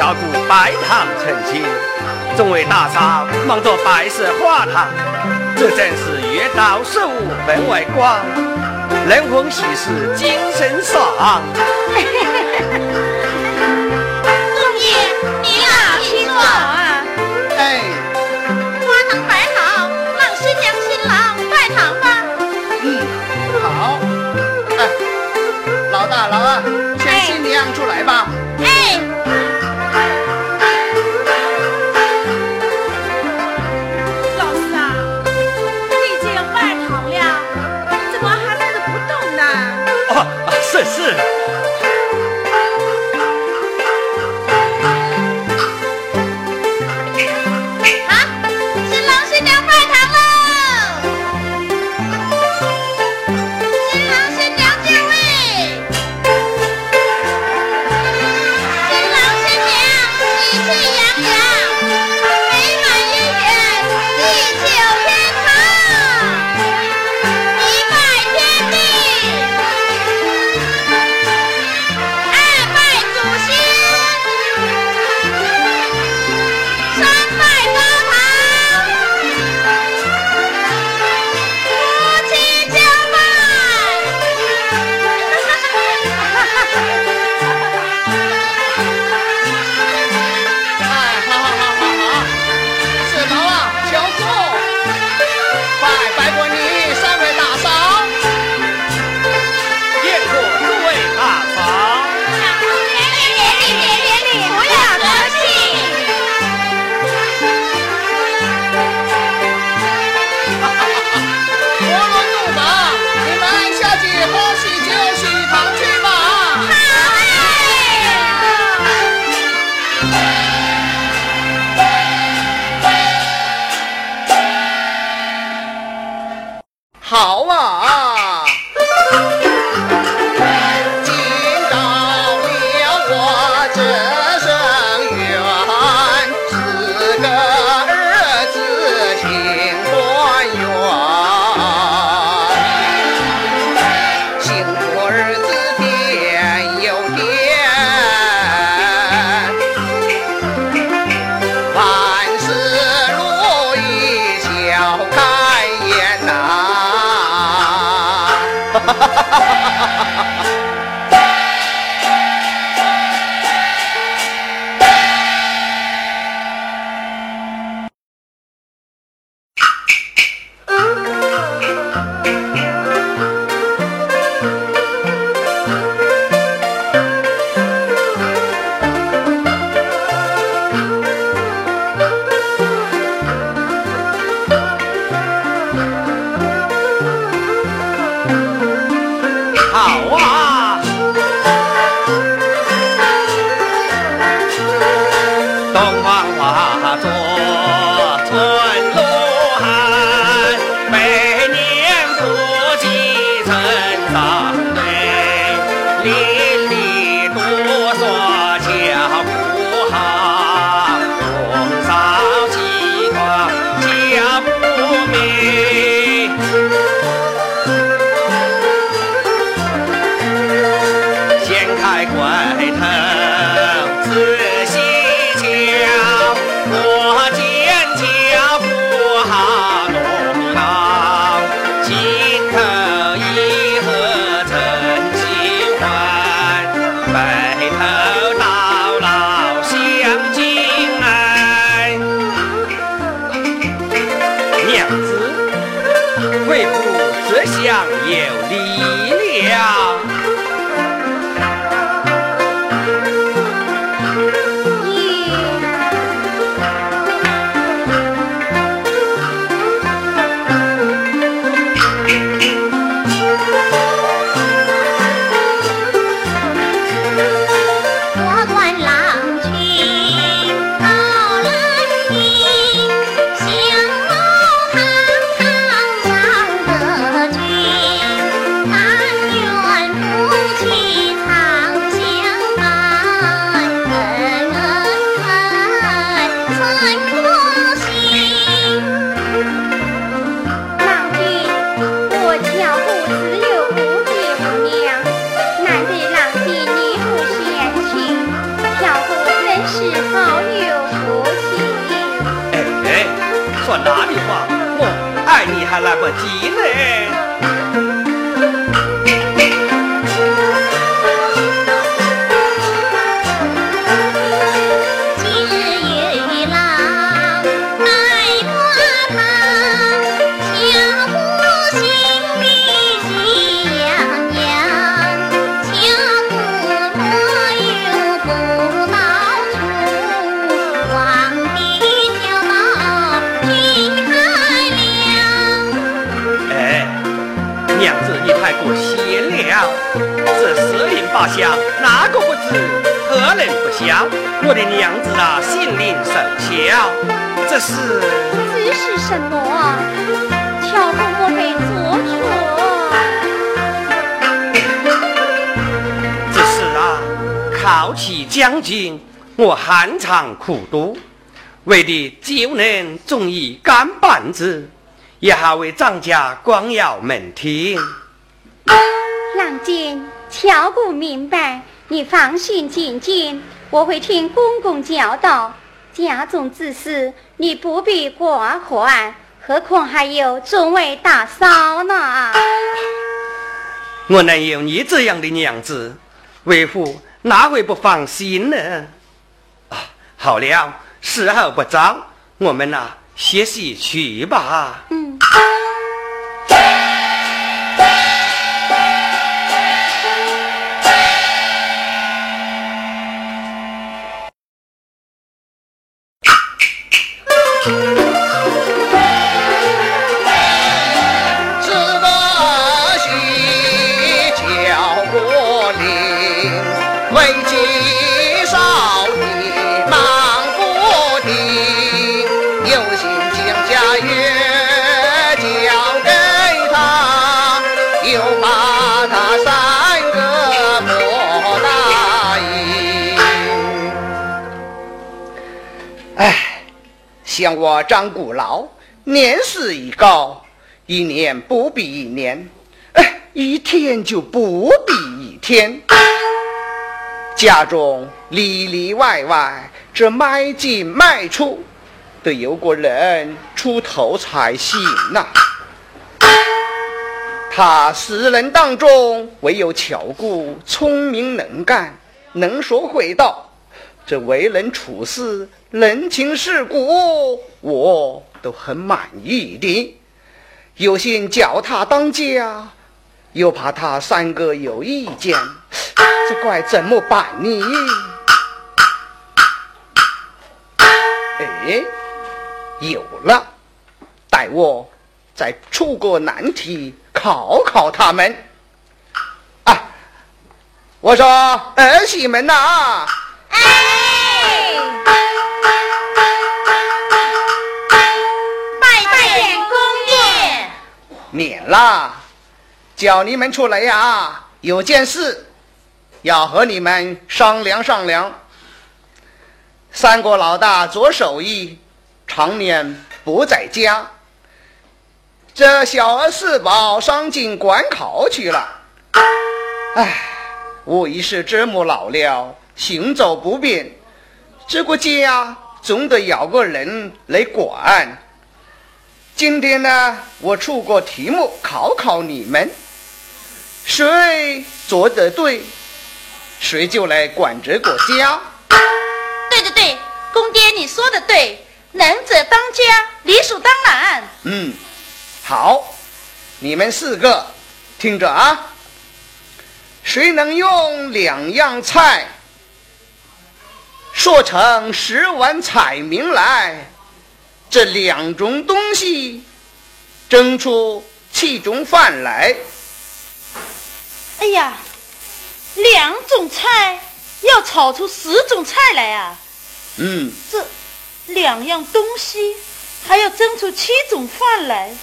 住。我已敲鼓拜堂成亲，众位大嫂忙着摆设花堂，这正是月到十五分外光，人逢喜事精神爽。来不及嘞我的娘子啊，心灵手巧，这是这是什么啊？巧公莫非做错？这是啊，考起将军，我寒窗苦读，为的就能中一干板子，也好为张家光耀门庭。郎君。巧姑明白，你放心进京，我会听公公教导。家中之事，你不必挂怀，何况还有众位大嫂呢。我能有你这样的娘子，为父哪会不放心呢？啊，好了，时候不早，我们呐歇息去吧。嗯。见我张古老，年事已高，一年不比一年，哎，一天就不比一天。家中里里外外，这买进卖出，得有个人出头才行呐。他十人当中，唯有巧姑聪明能干，能说会道。这为人处事，人情世故，我都很满意的。有心叫他当家，又怕他三哥有意见，这该怎么办呢？哎，有了，待我再出个难题考考他们。啊，我说儿媳们呐。哎，拜见公爷。拜见公爷免了，叫你们出来呀，有件事要和你们商量商量。三国老大左手义，常年不在家。这小儿四宝上进官考去了，唉，我已是这么老了。行走不便，这个家总得要个人来管。今天呢，我出个题目考考你们，谁做得对，谁就来管这个家。对对对，公爹你说的对，能者当家，理所当然。嗯，好，你们四个听着啊，谁能用两样菜？说成十碗彩名来，这两种东西蒸出七种饭来。哎呀，两种菜要炒出十种菜来啊！嗯，这两样东西还要蒸出七种饭来，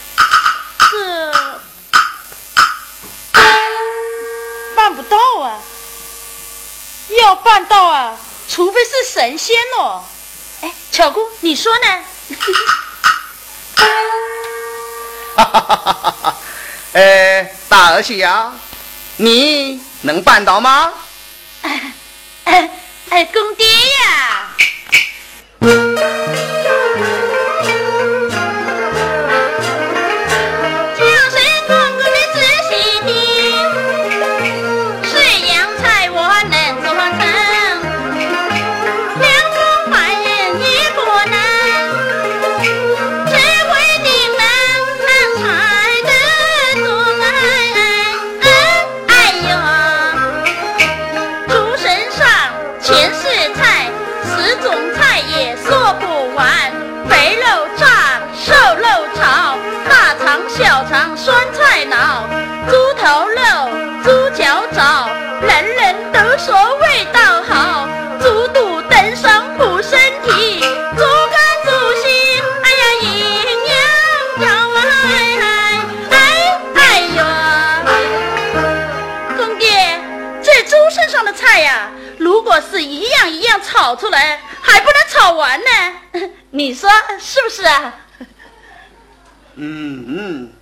这办不到啊！要办到啊！除非是神仙哦，哎，巧姑，你说呢？哈哈哈哈哈！呃，大儿媳呀，你能办到吗？哎哎，公爹呀！是一样一样炒出来，还不能炒完呢，你说是不是啊？嗯嗯，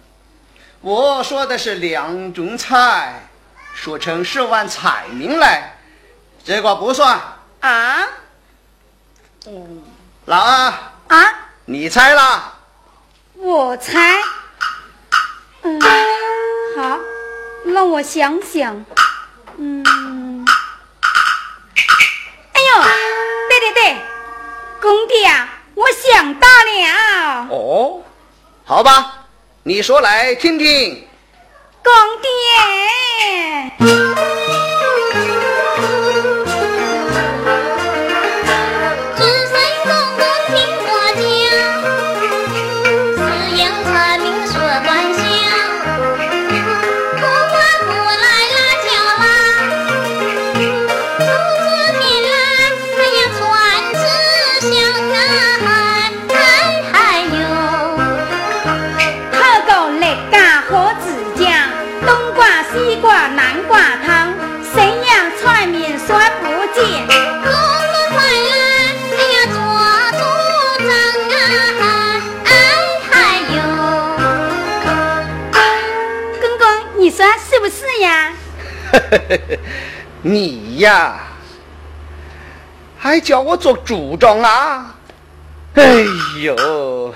我说的是两种菜，说成十万菜名来，这个不算啊。嗯，老二啊，你猜啦？我猜。嗯，好，让我想想。嗯。对对对，公爹啊，我想到了。哦，好吧，你说来听听。公爹。你呀，还叫我做主庄啊？哎呦！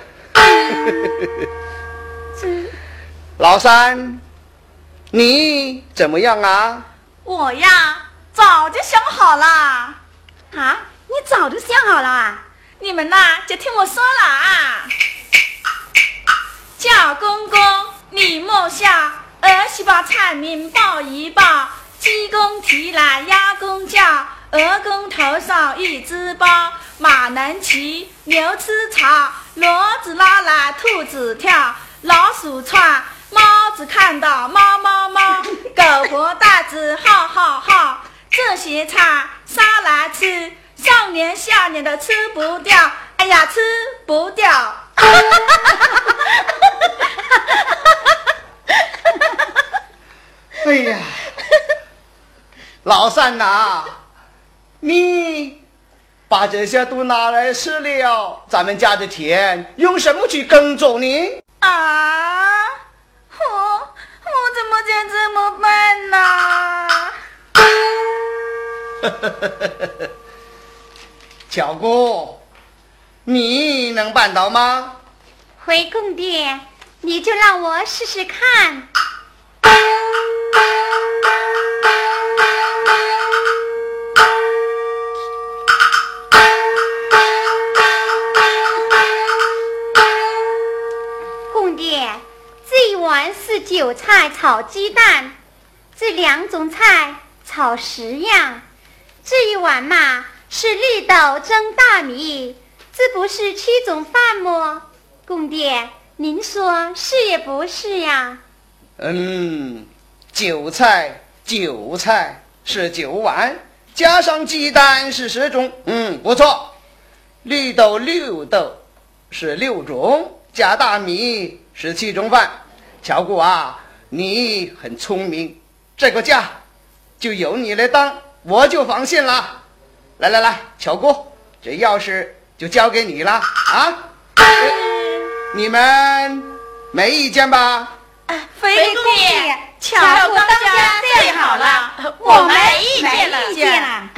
老三，你怎么样啊？我呀，早就想好了。啊，你早就想好了啊？你们呐，就听我说了啊。叫公公，你莫笑，儿媳把菜名报一报。鸡公提来鸭公叫，鹅公头上一只包。马能骑，牛吃草，骡子拉来兔子跳，老鼠窜，猫子看到猫猫猫，狗 活袋子号号号。这些菜杀来吃，上年下年的吃不掉，哎呀吃不掉。哎呀！老三呐，你把这些都拿来吃了，咱们家的田用什么去耕种呢？啊，我我怎么就这么办呢？巧姑，你能办到吗？回宫殿，你就让我试试看。韭菜炒鸡蛋，这两种菜炒十样。这一碗嘛是绿豆蒸大米，这不是七种饭么？公爹，您说是也不是呀？嗯，韭菜韭菜是九碗，加上鸡蛋是十种。嗯，不错。绿豆绿豆是六种，加大米是七种饭。乔姑啊，你很聪明，这个家就由你来当，我就放心了。来来来，乔姑，这钥匙就交给你了啊！你们没意见吧？飞公爷，乔姑当家最好了，我没意见了。见了，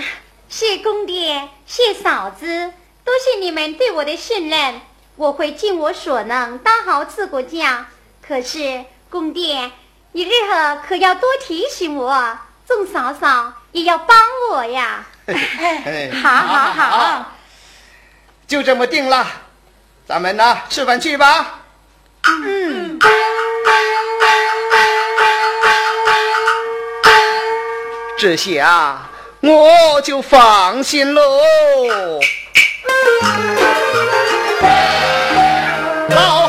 谢公爹，谢嫂子，多谢你们对我的信任，我会尽我所能当好这个家。可是，公爹，你日后可要多提醒我，众嫂嫂也要帮我呀。好，好，好，就这么定了。咱们呢，吃饭去吧。嗯。这些啊，我就放心喽。老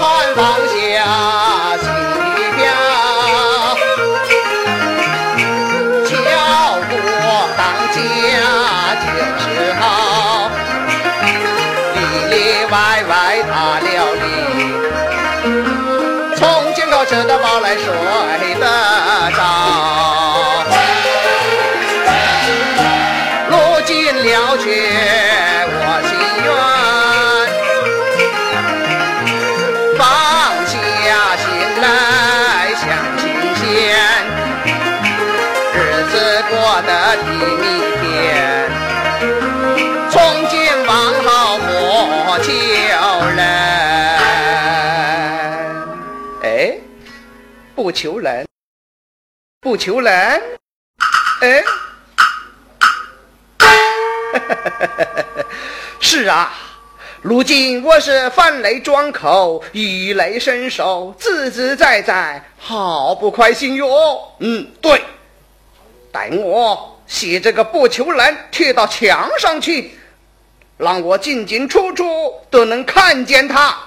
求人，不求人，哎，是啊，如今我是泛泪装口，以泪伸手，自自在在，好不开心哟。嗯，对，待我写这个不求人贴到墙上去，让我进进出出都能看见他。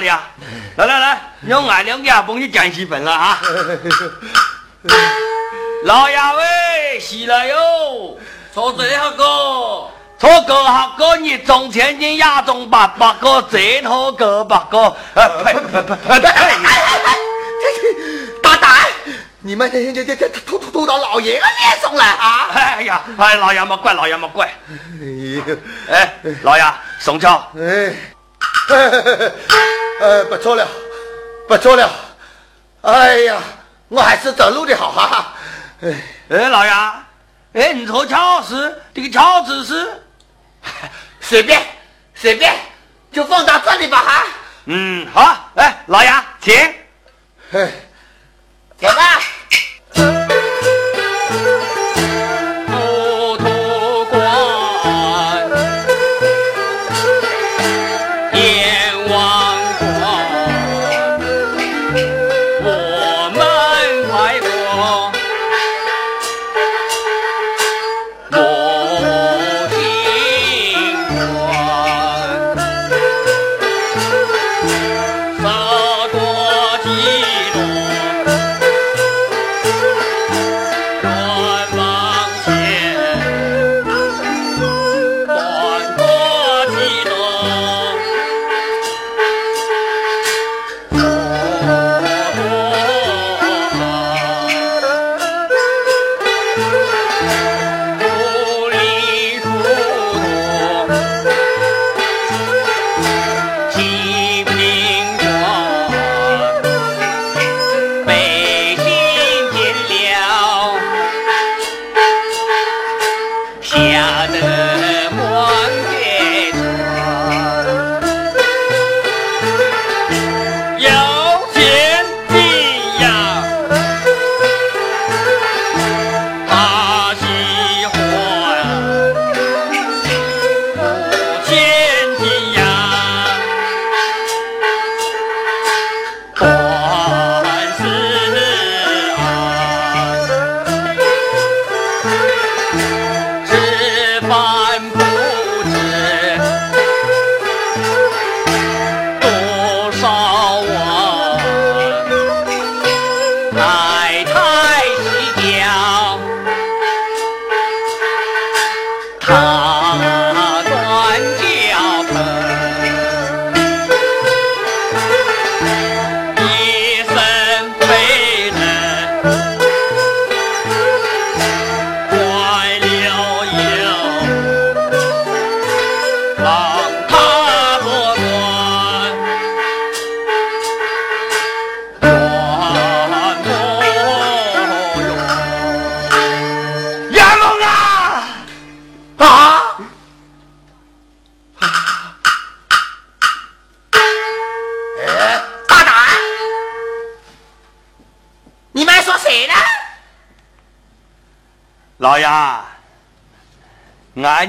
来来来，用俺两家帮你讲戏份了啊！老爷喂，起来哟！坐这好哥，好哥好哥，你中千金亚中八八个，这头哥八个。呃，呸呸呸呸呸！大胆！你们这这这这吐吐吐到老爷的脸上来啊！哎呀，哎，老爷莫怪，老爷莫怪。哎，老爷宋桥。哎，呃，不错了，不错了。哎呀，我还是走路的好哈哈。哎，哎，老杨，哎，你说巧事，这个巧字是？随便，随便，就放到这里吧哈。嗯，好，哎，老杨，请。哎，走吧。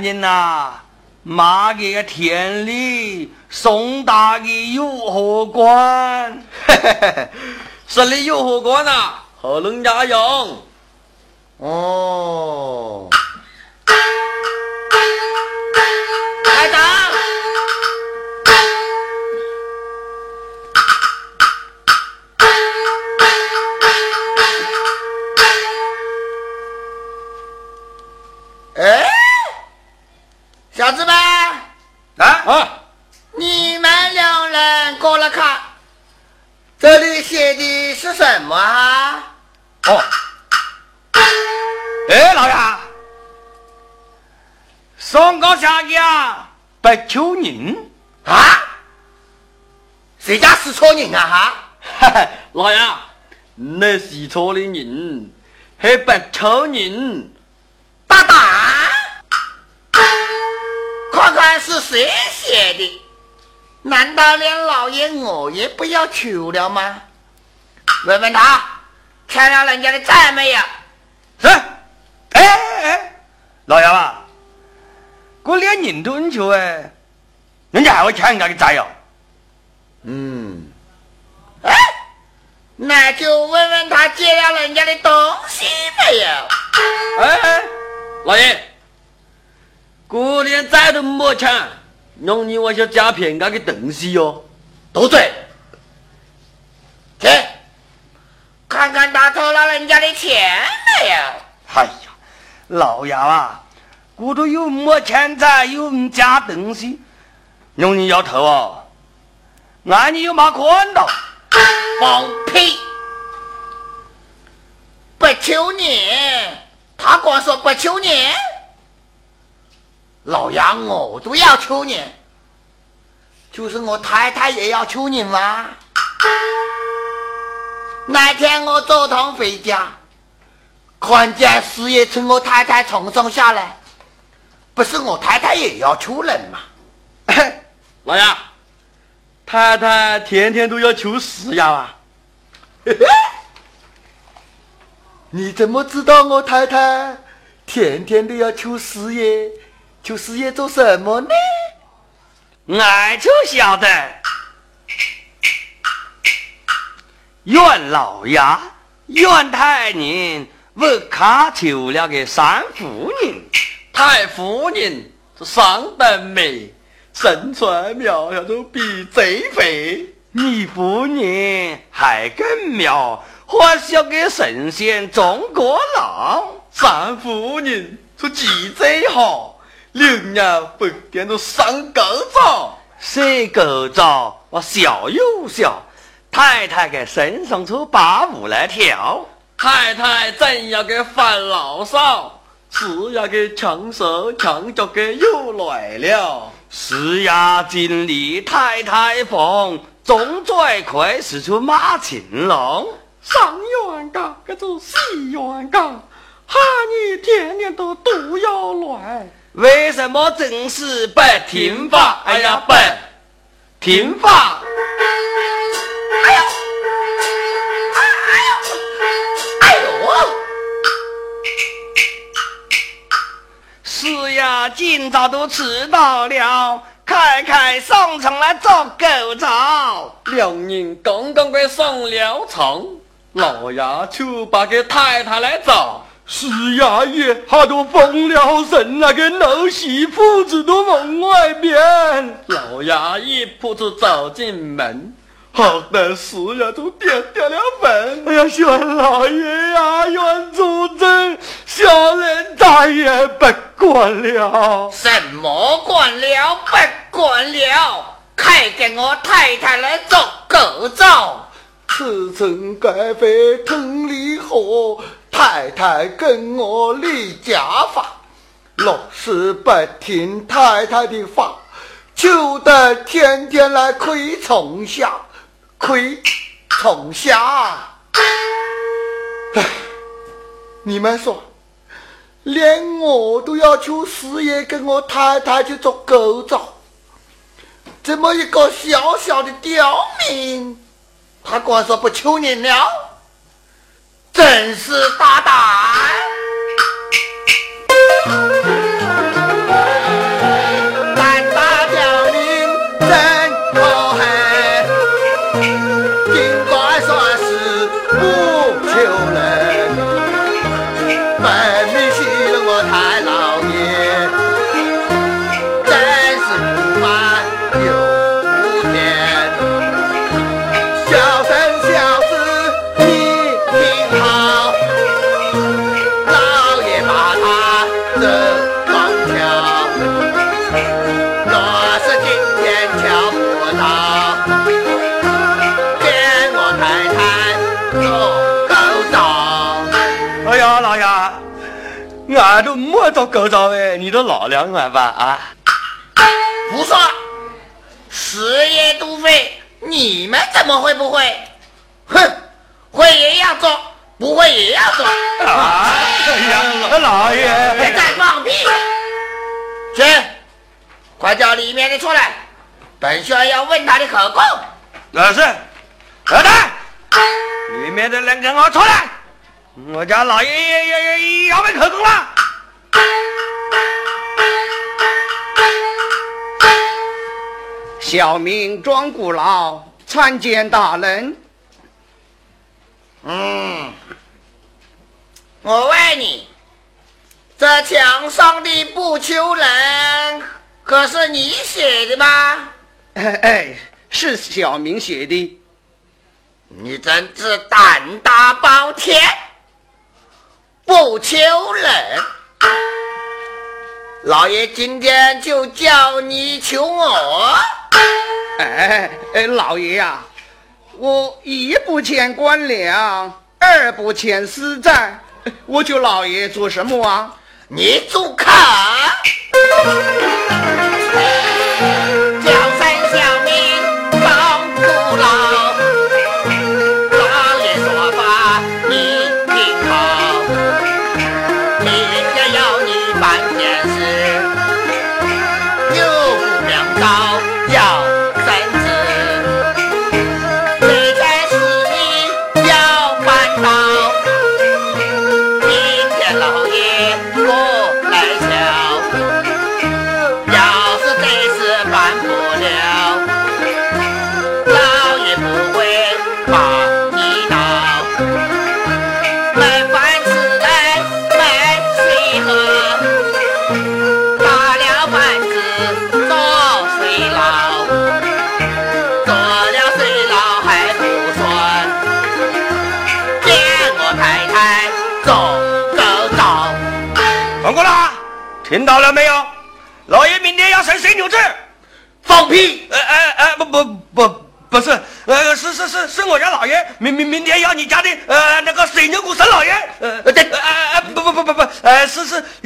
人呐，马给田里送大给有何关？这里有何关呐？和人家用。哦。小子们，啊啊！你们两人过来看，这里写什么啊？哦，哎，老爷，上高下呀，白求人啊？谁家是错人啊？哈，老爷，那是错的人，还白求人，大胆！看看是谁写的？难道连老爷我也不要求了吗？问问他，欠了人家的债没有？是。哎哎，老爷啊，我连人都不求哎，人家还会欠人家的债哟？嗯。哎，那就问问他借了人家的东西没有？哎哎，老爷。过年债都没欠，让你我想诈骗家的东西哟！多嘴，去看看他偷了人家的钱没有？哎呀，老爷啊，骨头又没钱财，又没家东西，用你摇头啊？那你有嘛看到？放屁！不求你，他光说不求你，老杨我都要求你，就是我太太也要求你吗？那天我坐堂回家，看见师爷从我太太床上下来，不是我太太也要求人吗？老杨，太太天天都要求师爷啊？你怎么知道我太太天天都要求师爷？求师爷做什么呢？俺就晓得，袁老爷、袁太人我卡求了个三夫人，太夫人是上等美，身材苗条都比贼肥。你夫人还更妙，还是要给神仙中过老。三夫人是记者好，两人不点都上高照。谁高照？我笑又笑，太太给身上出八舞来跳。太太怎要给烦牢骚？是要给强手强脚给又来了。是呀，经历太太风，总最快使出马青龙。上元岗，这是西元岗，哈你天天都都要来。为什么正事不听话？哎呀，不听话！哎呦，哎呦，哎呦！是呀，今早都迟到了，快快上床来做狗澡。两人刚刚快上了床，老爷就把给太太来找。是呀，爷，他都疯了神，那个老媳妇子都往外边。老爷一步子走进门，好的是呀，都点点了门。哎呀，袁老爷呀，袁主正，小人再也不管了。什么管了？不管了！快给我太太来做狗照。此城该非同理何？太太跟我离家法，若是不听太太的话，就得天天来亏从下，窥虫下。唉，你们说，连我都要求师爷跟我太太去做狗澡，这么一个小小的刁民，他光说不求你了。真是大胆！俺都没做狗澡哎，你都老两碗吧啊！胡说，事业都会，你们怎么会不会？哼，会也要做，不会也要做。啊！哎呀，老爷，别再放屁！去，快叫里面的出来，本帅要问他的口供。老是，老大，里面的人跟我出来。我家老爷爷要要要问口供了。小民庄古老参见大人。嗯，我问你，这墙上的不求人，可是你写的吗？哎哎，是小明写的。你真是胆大包天！不求人，老爷今天就叫你求我。哎哎，老爷呀，我一不欠官粮，二不欠私债，我求老爷做什么啊？你住口！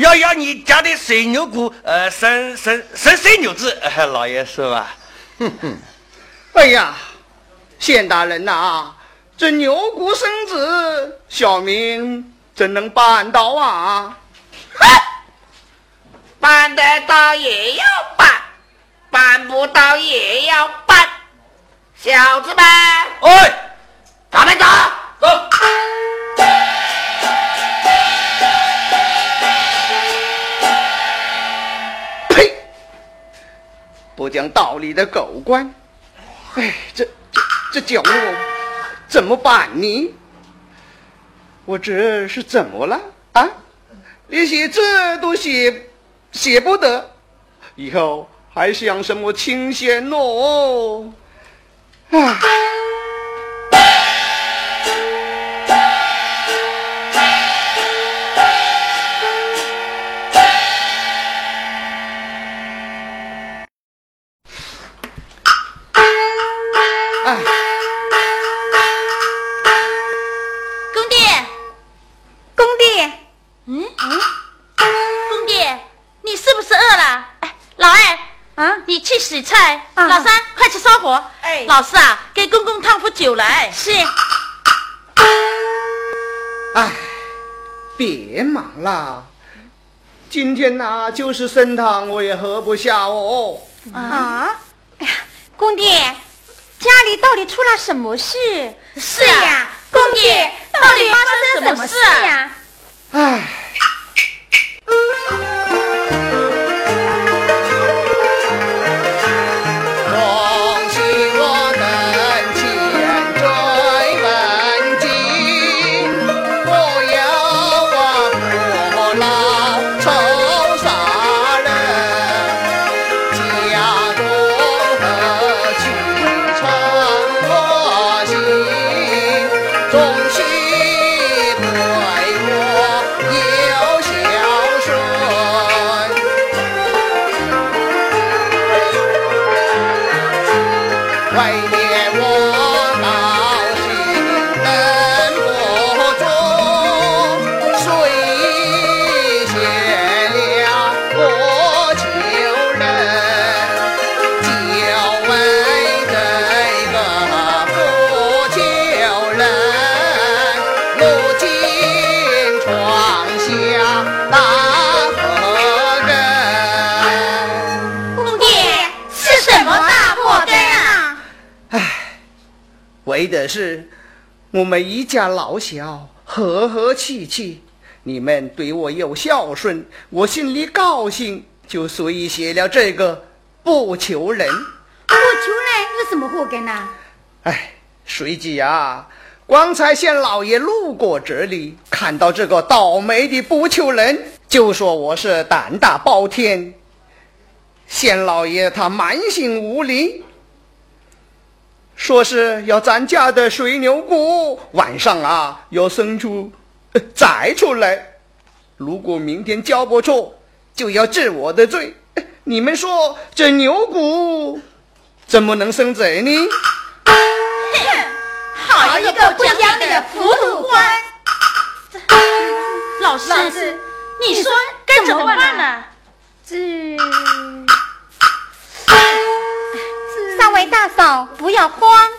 要要你家的水牛骨呃生生生水牛子，老爷是吧？哼哼，哎呀，县大人呐，这牛骨生子，小民怎能办到啊？办得到也要办，办不到也要办，小子们，哎，咱们走走。不讲道理的狗官，哎，这这这叫我怎么办呢？我这是怎么了啊？连写字都写。写不得，以后还想什么清闲哦？哎。老四啊，给公公烫壶酒来。是。哎，别忙了，今天呐，就是参汤我也喝不下哦。啊？哎呀，公爹，家里到底出了什么事？是呀，公爹，到底发生什么事呀？哎。通为的是我们一家老小和和气气，你们对我又孝顺，我心里高兴，就随意写了这个不求人。不求人有什么祸根呢？哎，随即啊，光才县老爷路过这里，看到这个倒霉的不求人，就说我是胆大包天。县老爷他蛮行无礼。说是要咱家的水牛骨晚上啊要生出再出来，如果明天交不出，就要治我的罪。你们说这牛骨怎么能生贼呢？好一个不讲理的糊涂官！老师，你说该怎么办呢？这，三不要慌，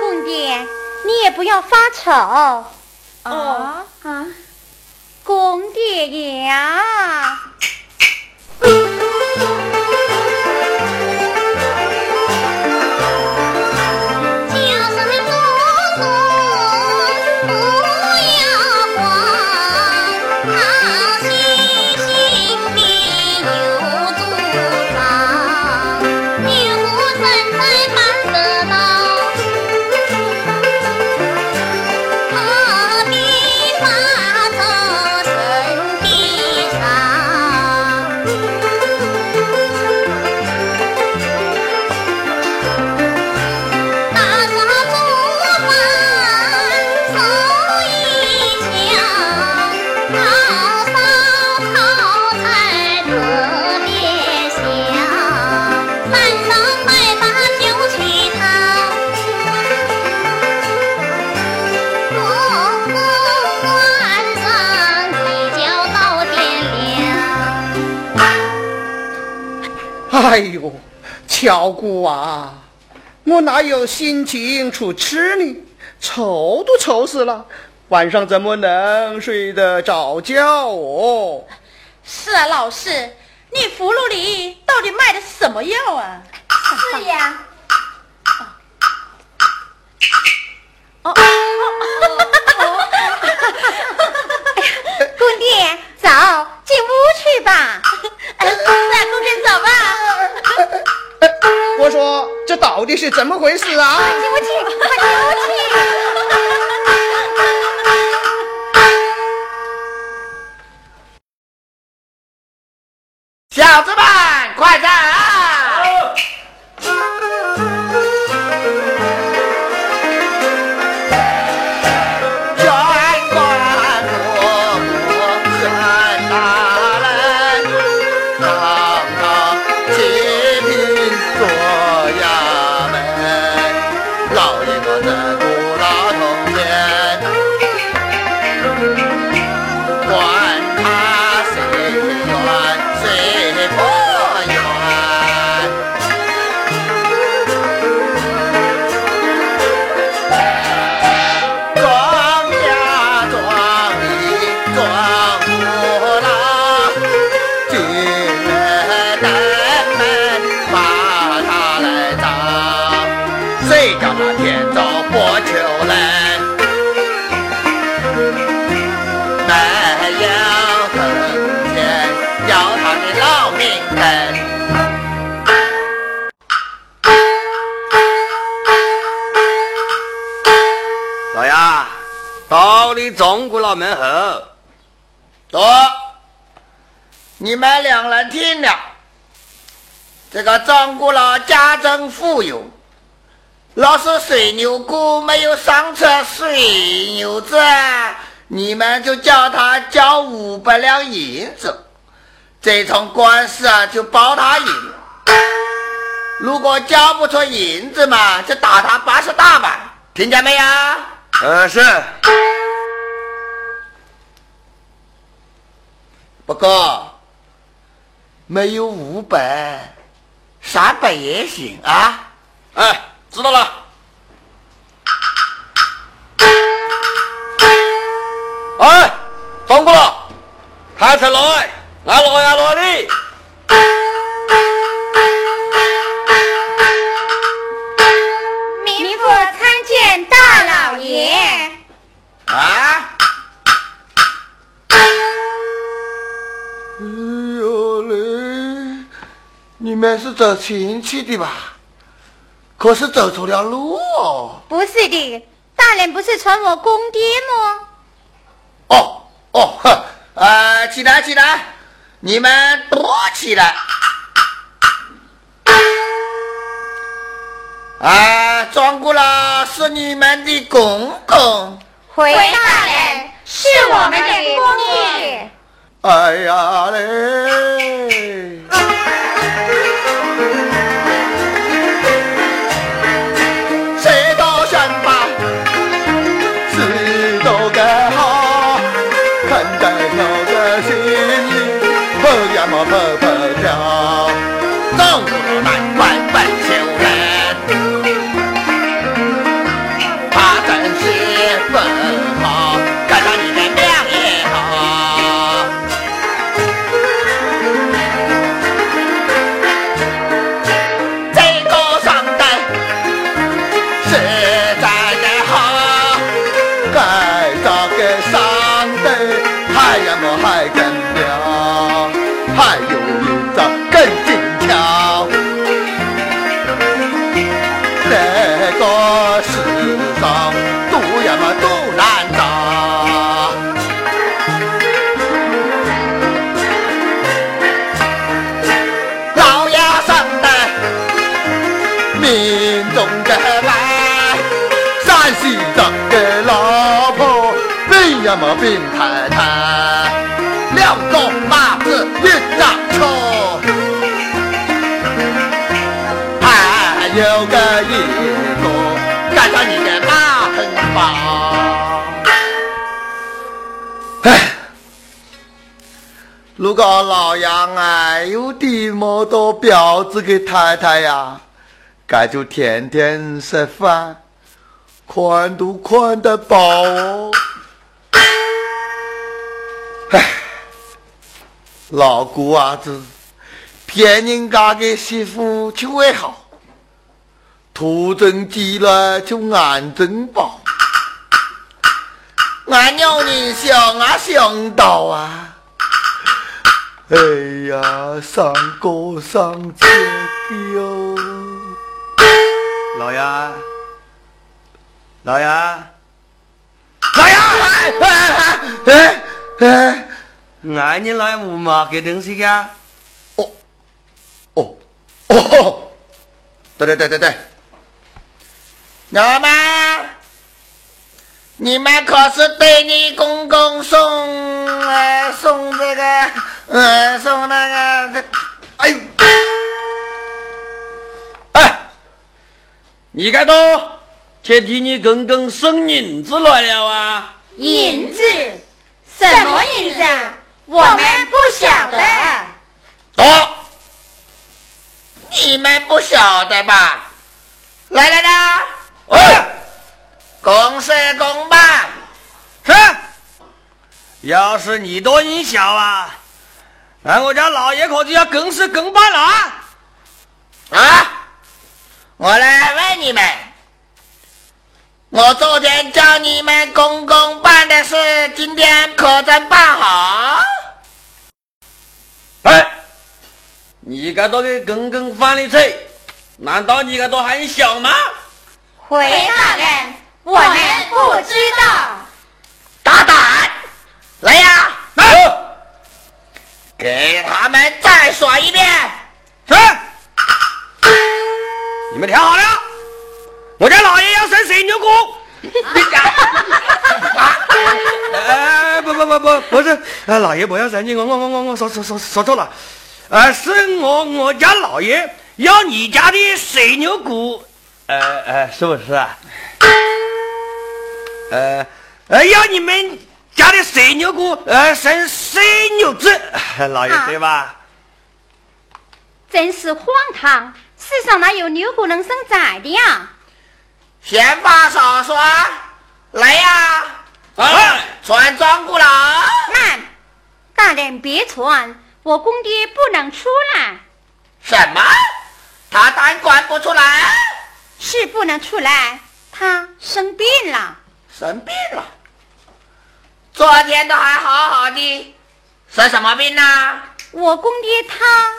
公爹你也不要发愁。哦啊，公爹呀！乔姑啊，我哪有心情出吃呢？愁都愁死了，晚上怎么能睡得着觉哦？是啊，老师，你葫芦里到底卖的什么药啊？是呀。哦怎么回事啊？有，老是水牛姑没有上车水牛子，你们就叫他交五百两银子，这场官司啊就包他赢。如果交不出银子嘛，就打他八十大板，听见没有？呃是，不过没有五百，三百也行啊。哎，知道了。哎，中过了，抬出来，来挪呀挪的。民妇参见大老爷。啊，哎呦嘞！你们是走亲戚的吧？可是走错了路哦。不是的，大人不是传我公爹吗？哦哦，呵，呃，起来起来，你们躲起来。啊，庄姑老是你们的公公。回大人，是我们的公爹。哎呀嘞！谁跑呀么跑跑跳，中国难关本修如果老杨啊有这么多婊子给太太呀，该就天天吃饭，宽都宽得饱哦。唉，老姑伢子骗人家的媳妇就会好，图真急了就安真饱。俺娘人想啊想到啊，哎呀，上过上节的哟。老爷，老爷，老爷，哎哎哎哎，俺你老爷无嘛给东西呀？哦哦哦，对对对对对，老妈，你们可是对你公公送呃送这个呃送那个，哎呦，哎，你该都去替你公公送银子来了啊？银子？什么银子？我们不晓得。哦，你们不晓得吧？来来来，哎，公事公办。哼，要是你多音小啊，那我家老爷可就要更事更办了啊！啊！我来问你们，我昨天叫你们公公办的事，今天可真办好？哎，你该都给公公犯的罪，难道你个都很小吗？回大人，我们不知道。大胆！来呀，来，给他们再说一遍。是，你们听好了，我家老爷要生水牛骨。哎，不不不不，不是，哎，老爷不要生气，我我我我我说说说说错了，呃，是我我家老爷要你家的水牛骨，呃呃，是不是啊？呃呃，要你们家的水牛骨，呃，生水牛子，老爷对吧？真是荒唐！世上哪有牛骨能生崽的呀？闲话少说，来呀，啊，传庄姑老。慢，大人别传，我公爹不能出来，什么？他当管不出来？是不能出来，他生病了。生病了。昨天都还好好的，生什么病呢？我公爹他，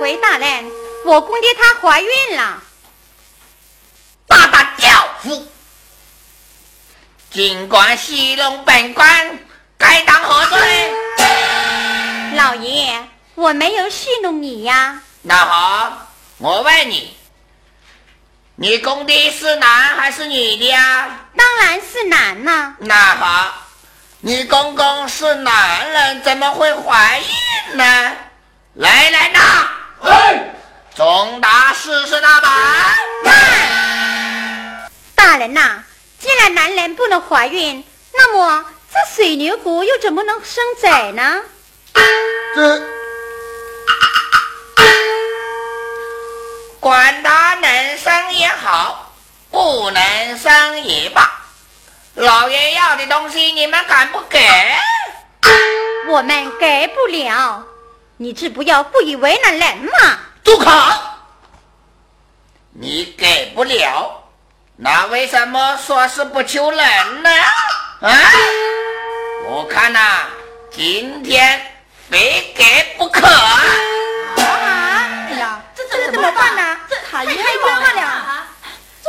回大人，我公爹她怀孕了。大胆刁夫！尽管戏弄本官，该当何罪？老爷，我没有戏弄你呀。那好，我问你，你公爹是男还是女的呀？当然是男呐、那好，你公公是男人，怎么会怀孕呢？来人呐！哎，重打四十大板。大人呐，既然男人不能怀孕，那么这水牛骨又怎么能生崽呢？这管他也好，不能生也罢，老爷要的东西你们敢不给？我们给不了，你这不要故意为难人嘛。住口！你给不了，那为什么说是不求人呢？啊！我看呐、今天非给不可。啊哎呀，这这怎么办呢？这太太冤冤枉了啊！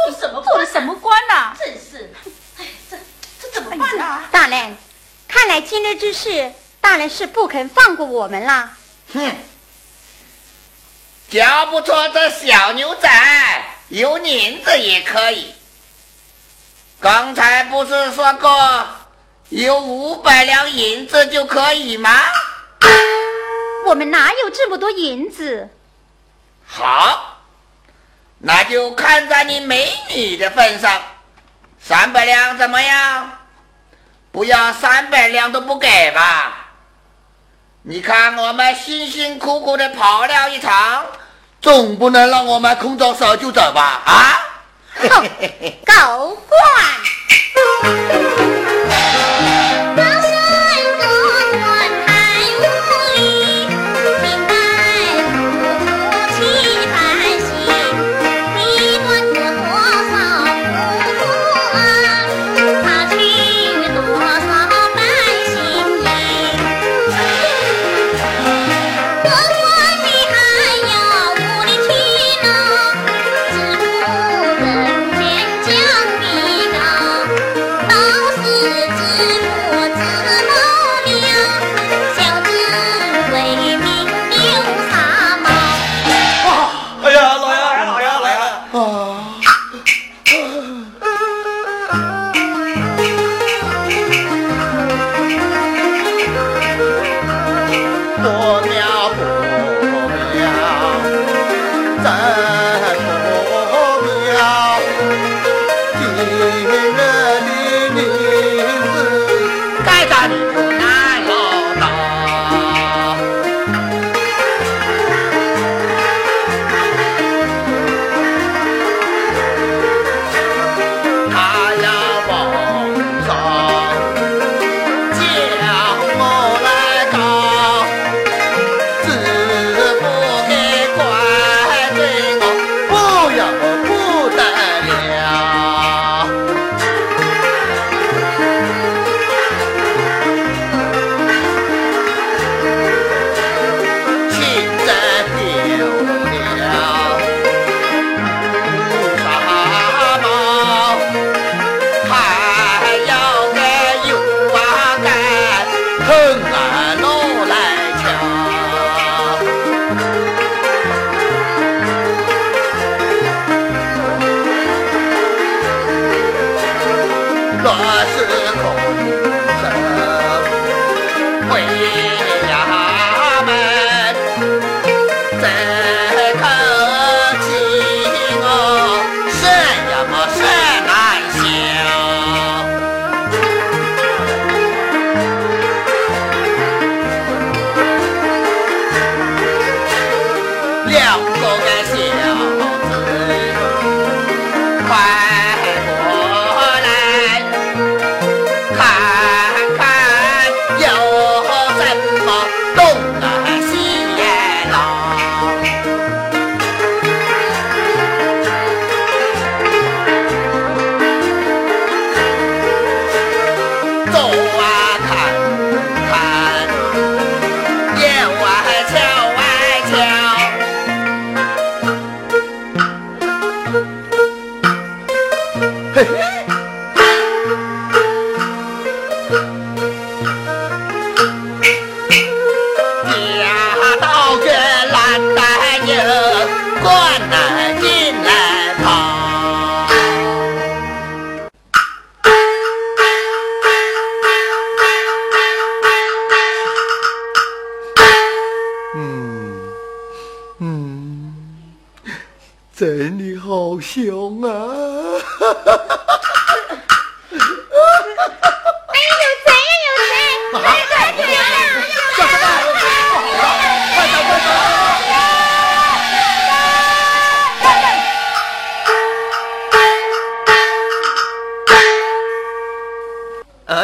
做什么做的什么官呐？真是，哎，这这怎么办啊？大人，看来今日之事，大人是不肯放过我们啦。哼，交不出这小牛仔，有银子也可以。刚才不是说过有五百两银子就可以吗？我们哪有这么多银子？好，那就看在你美女的份上，三百两怎么样？不要三百两都不给吧？你看我们辛辛苦苦的跑了一场，总不能让我们空着手就走吧？啊！哼，狗官！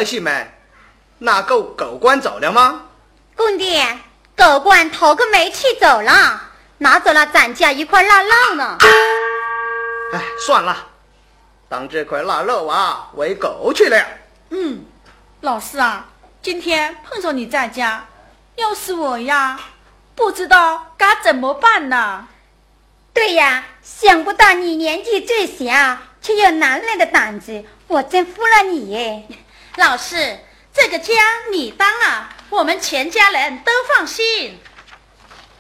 儿媳们，那狗狗官走了吗？公爹，狗官头个煤气走了，拿走了咱家一块腊肉呢。哎，算了，当这块腊肉啊喂狗去了。嗯，老师啊，今天碰上你在家，要是我呀，不知道该怎么办呢。对呀，想不到你年纪最小，却有男人的胆子，我真服了你耶！老师，这个家你当了，我们全家人都放心，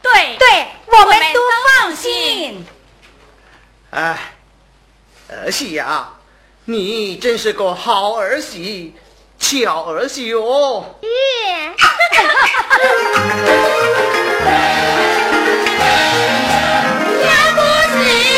对对，我们都放心。哎。儿媳啊，你真是个好儿媳，巧儿媳哦。耶。哈哈哈。不。